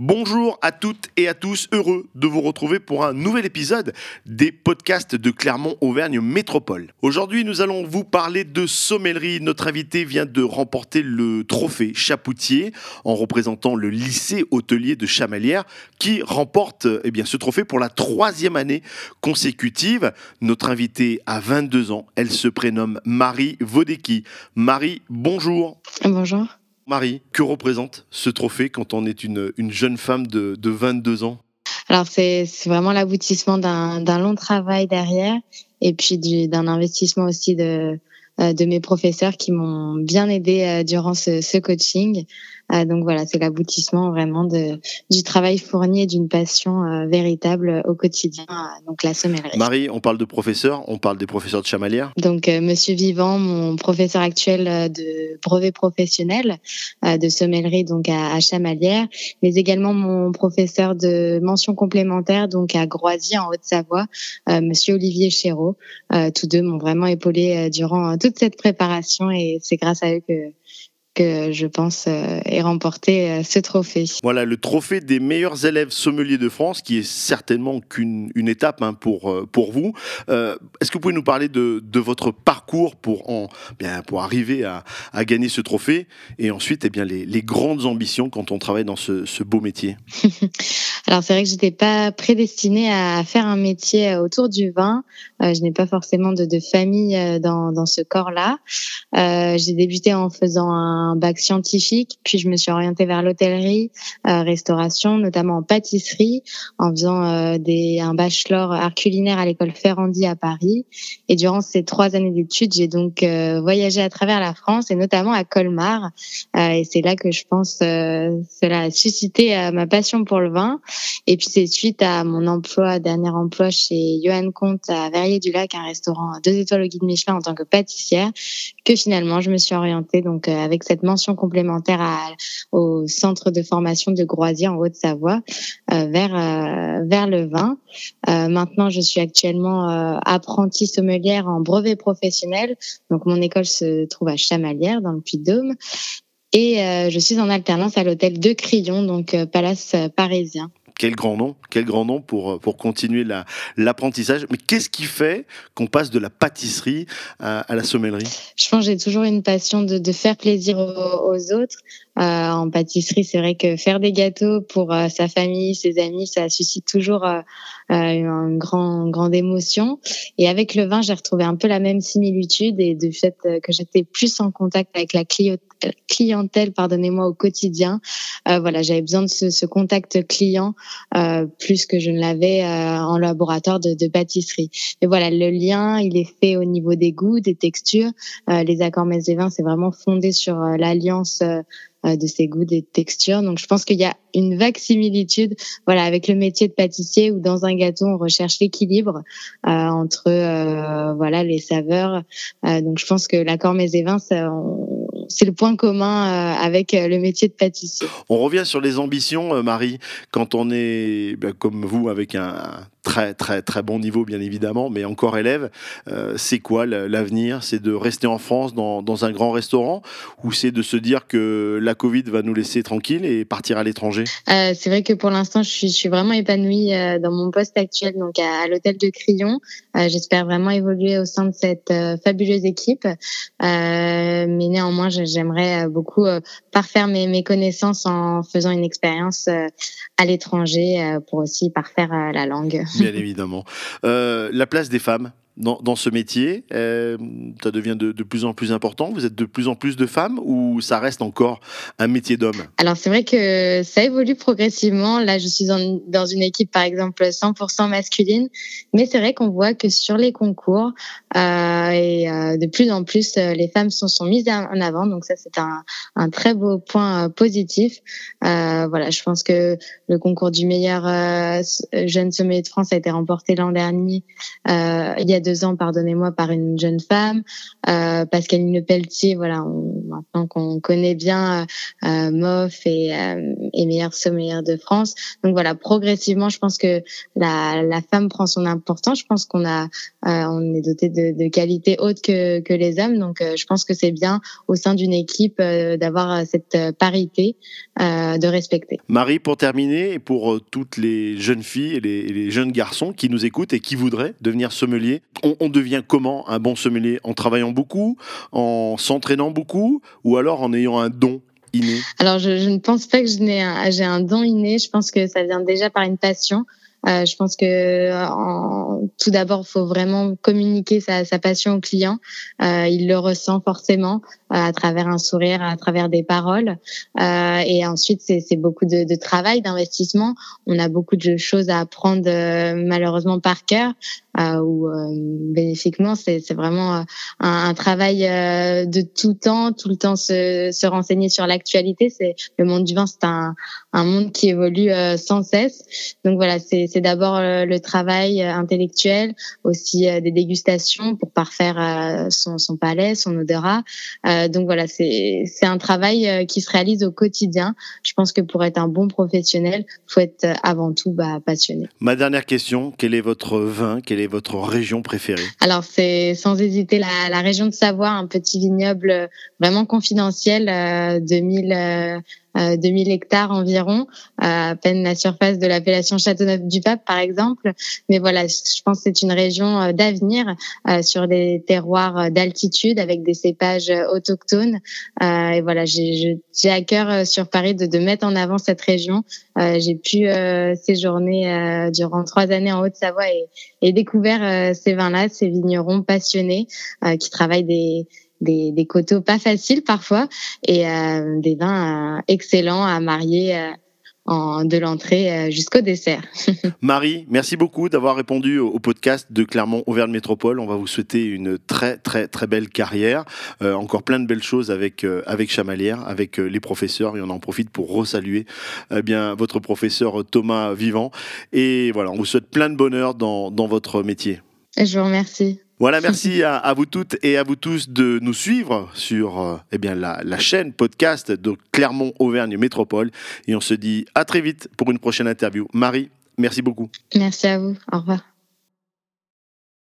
Bonjour à toutes et à tous, heureux de vous retrouver pour un nouvel épisode des podcasts de Clermont-Auvergne Métropole. Aujourd'hui, nous allons vous parler de sommellerie. Notre invité vient de remporter le trophée Chapoutier en représentant le lycée hôtelier de Chamalières qui remporte eh ce trophée pour la troisième année consécutive. Notre invité a 22 ans. Elle se prénomme Marie Vodecki. Marie, bonjour. Bonjour. Marie, que représente ce trophée quand on est une, jeune femme de, 22 ans? Alors, c'est vraiment l'aboutissement d'un long travail derrière et puis d'un investissement aussi de, euh, de mes professeurs qui m'ont bien aidé euh, durant ce coaching. Euh, donc voilà, c'est l'aboutissement vraiment de, du travail fourni et d'une passion euh, véritable au quotidien, euh, donc la sommellerie. Marie, on parle de professeurs, on parle des professeurs de Chamalières. Donc Monsieur Vivant, mon professeur actuel de brevet professionnel de sommellerie donc à, à Chamalières, mais également mon professeur de mention complémentaire donc à Groisy en Haute-Savoie, Monsieur Olivier Chéreau. tous deux m'ont vraiment épaulé durant toute cette préparation et c'est grâce à eux que je pense euh, ait remporté euh, ce trophée. Voilà, le trophée des meilleurs élèves sommeliers de France, qui est certainement qu'une une étape hein, pour, euh, pour vous. Est-ce que vous pouvez nous parler de, de votre parcours pour, en, bien, pour arriver à, gagner ce trophée et ensuite eh bien, les, grandes ambitions quand on travaille dans ce, beau métier Alors c'est vrai que j'étais pas prédestinée à faire un métier autour du vin. je n'ai pas forcément de, famille dans, dans ce corps-là. J'ai débuté en faisant un bac scientifique, puis je me suis orientée vers l'hôtellerie, euh, restauration, notamment en pâtisserie, en faisant euh, des, un bachelor art culinaire à l'école Ferrandi à Paris. Et durant ces trois années d'études, j'ai donc euh, voyagé à travers la France et notamment à Colmar. et c'est là que je pense cela a suscité ma passion pour le vin. Et puis c'est suite à mon emploi, dernier emploi chez Johan Comte à Verrier-du-Lac, un restaurant à deux étoiles au guide Michelin en tant que pâtissière, que finalement je me suis orientée donc avec cette mention complémentaire au centre de formation de Groisy en Haute-Savoie euh, vers euh, vers le vin. Euh, maintenant, je suis actuellement apprentie sommelière en brevet professionnel. Donc mon école se trouve à Chamalières dans le Puy-de-Dôme. Et je suis en alternance à l'hôtel de Crillon, donc palace parisien quel grand nom, quel grand nom pour, euh, pour continuer l'apprentissage. Mais qu'est-ce qui fait qu'on passe de la pâtisserie à, la sommellerie? Je pense que j'ai toujours une passion de, de faire plaisir aux, autres. Euh, en pâtisserie, c'est vrai que faire des gâteaux pour euh, sa famille, ses amis, ça suscite toujours euh, une grand, grande émotion. Et avec le vin, j'ai retrouvé un peu la même similitude et du fait que j'étais plus en contact avec la clientèle, pardonnez-moi, au quotidien. voilà, j'avais besoin de ce, contact client plus que je ne l'avais en laboratoire de, de, pâtisserie. Mais voilà, le lien, il est fait au niveau des goûts, des textures. Les accords mets et vins, c'est vraiment fondé sur l'alliance de ces goûts, des textures. Donc, je pense qu'il y a une vague similitude, voilà, avec le métier de pâtissier où dans un gâteau on recherche l'équilibre euh, entre, euh, voilà, les saveurs. Euh, donc, je pense que l'accord mets et c'est le point commun avec le métier de pâtissier. On revient sur les ambitions, Marie, quand on est ben, comme vous avec un très très très bon niveau bien évidemment, mais encore élève. Euh, c'est quoi l'avenir? C'est de rester en France dans, un grand restaurant? Ou c'est de se dire que la Covid va nous laisser tranquille et partir à l'étranger? Euh, C'est vrai que pour l'instant je suis, je suis vraiment épanouie euh, dans mon poste actuel donc à, l'hôtel de Crillon. J'espère vraiment évoluer au sein de cette fabuleuse équipe, mais néanmoins j'aimerais beaucoup parfaire mes, mes connaissances en faisant une expérience à l'étranger pour aussi parfaire la langue. Bien évidemment. Euh, la place des femmes dans, ce métier euh, Ça devient de, plus en plus important Vous êtes de plus en plus de femmes ou ça reste encore un métier d'homme Alors c'est vrai que ça évolue progressivement. Là, je suis dans, une équipe par exemple 100% masculine, mais c'est vrai qu'on voit que sur les concours euh, et euh, de plus en plus les femmes sont, sont mises en avant. Donc ça c'est un, un, très beau point positif. voilà, je pense que le concours du meilleur jeune sommet de France a été remporté l'an dernier. il y a deux pardonnez-moi, par une jeune femme, euh, Pascaline Le Pelletier, voilà, maintenant qu'on connaît bien euh, MOF et, et meilleur sommelier de France. Donc voilà, progressivement, je pense que la, femme prend son importance. Je pense qu'on a, on est doté de, qualités hautes que, les hommes. Donc je pense que c'est bien au sein d'une équipe d'avoir cette parité de respecter. Marie, pour terminer, et pour toutes les jeunes filles et les, jeunes garçons qui nous écoutent et qui voudraient devenir sommelier, on devient comment un bon sommelier? En travaillant beaucoup, en s'entraînant beaucoup, ou alors en ayant un don Inné Alors, je, ne pense pas que j'ai un, don inné. Je pense que ça vient déjà par une passion. Euh, je pense que en, tout d'abord, il faut vraiment communiquer sa, passion au client. Euh, il le ressent forcément euh, à travers un sourire, à travers des paroles. Euh, et ensuite, c'est beaucoup de, de travail, d'investissement. On a beaucoup de choses à apprendre euh, malheureusement par cœur ou bénéfiquement. C'est vraiment un, un travail de tout temps, tout le temps se, se renseigner sur l'actualité. C'est le monde du vin, c'est un, un monde qui évolue sans cesse. Donc voilà, c'est d'abord euh, le travail euh, intellectuel, aussi euh, des dégustations pour parfaire son, son palais, son odorat. Donc voilà, c'est un travail qui se réalise au quotidien. Je pense que pour être un bon professionnel, faut être avant tout bah, passionné. Ma dernière question, quel est votre vin Quelle est votre région préférée? Alors c'est sans hésiter la, la région de Savoie, un petit vignoble vraiment confidentiel, euh, 2000 2000 hectares environ, à peine la surface de l'appellation Châteauneuf-du-Pape, par exemple. Mais voilà, je pense que c'est une région euh, d'avenir euh, sur des terroirs euh, d'altitude avec des cépages autochtones. et voilà, j'ai à cœur sur Paris de, de, mettre en avant cette région. j'ai pu séjourner durant trois années en Haute-Savoie et, et découvert ces vins-là, ces vignerons passionnés qui travaillent des des, des coteaux pas faciles parfois et euh, des vins euh, excellents à marier euh, en, de l'entrée jusqu'au dessert. Marie, merci beaucoup d'avoir répondu au, podcast de Clermont Auvergne Métropole. On va vous souhaiter une très très très belle carrière, euh, encore plein de belles choses avec avec Chamalière, avec les professeurs et on en profite pour resaluer eh bien votre professeur Thomas Vivant et voilà, on vous souhaite plein de bonheur dans dans votre métier. Je vous remercie. Voilà, merci à, vous toutes et à vous tous de nous suivre sur euh, eh la, chaîne podcast de Clermont Auvergne Métropole. Et on se dit à très vite pour une prochaine interview. Marie, merci beaucoup. Merci à vous. Au revoir.